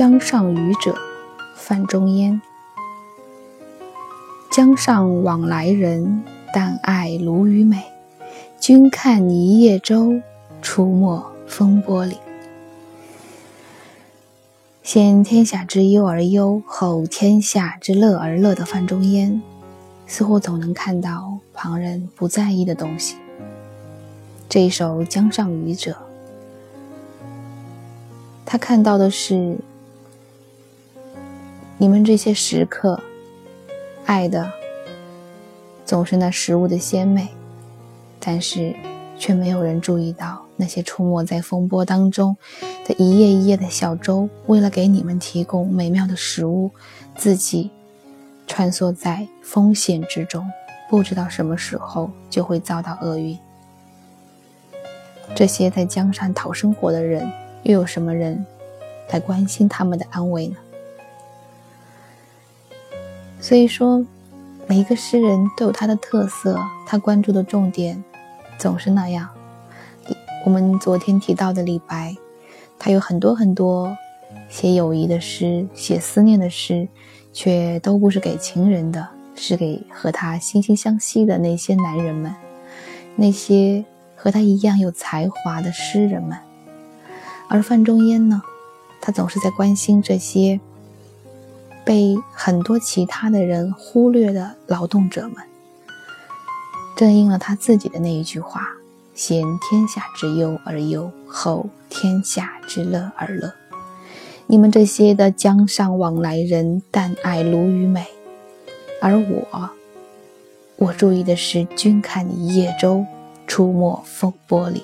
江上渔者，范仲淹。江上往来人，但爱鲈鱼美。君看一叶舟，出没风波里。先天下之忧而忧，后天下之乐而乐的范仲淹，似乎总能看到旁人不在意的东西。这一首《江上渔者》，他看到的是。你们这些食客，爱的总是那食物的鲜美，但是却没有人注意到那些出没在风波当中的一叶一叶的小舟，为了给你们提供美妙的食物，自己穿梭在风险之中，不知道什么时候就会遭到厄运。这些在江上讨生活的人，又有什么人来关心他们的安危呢？所以说，每一个诗人都有他的特色，他关注的重点总是那样。我们昨天提到的李白，他有很多很多写友谊的诗，写思念的诗，却都不是给情人的，是给和他惺惺相惜的那些男人们，那些和他一样有才华的诗人们。而范仲淹呢，他总是在关心这些。被很多其他的人忽略的劳动者们，正应了他自己的那一句话：“先天下之忧而忧，后天下之乐而乐。”你们这些的江上往来人，但爱鲈鱼美；而我，我注意的是君看一叶舟，出没风波里。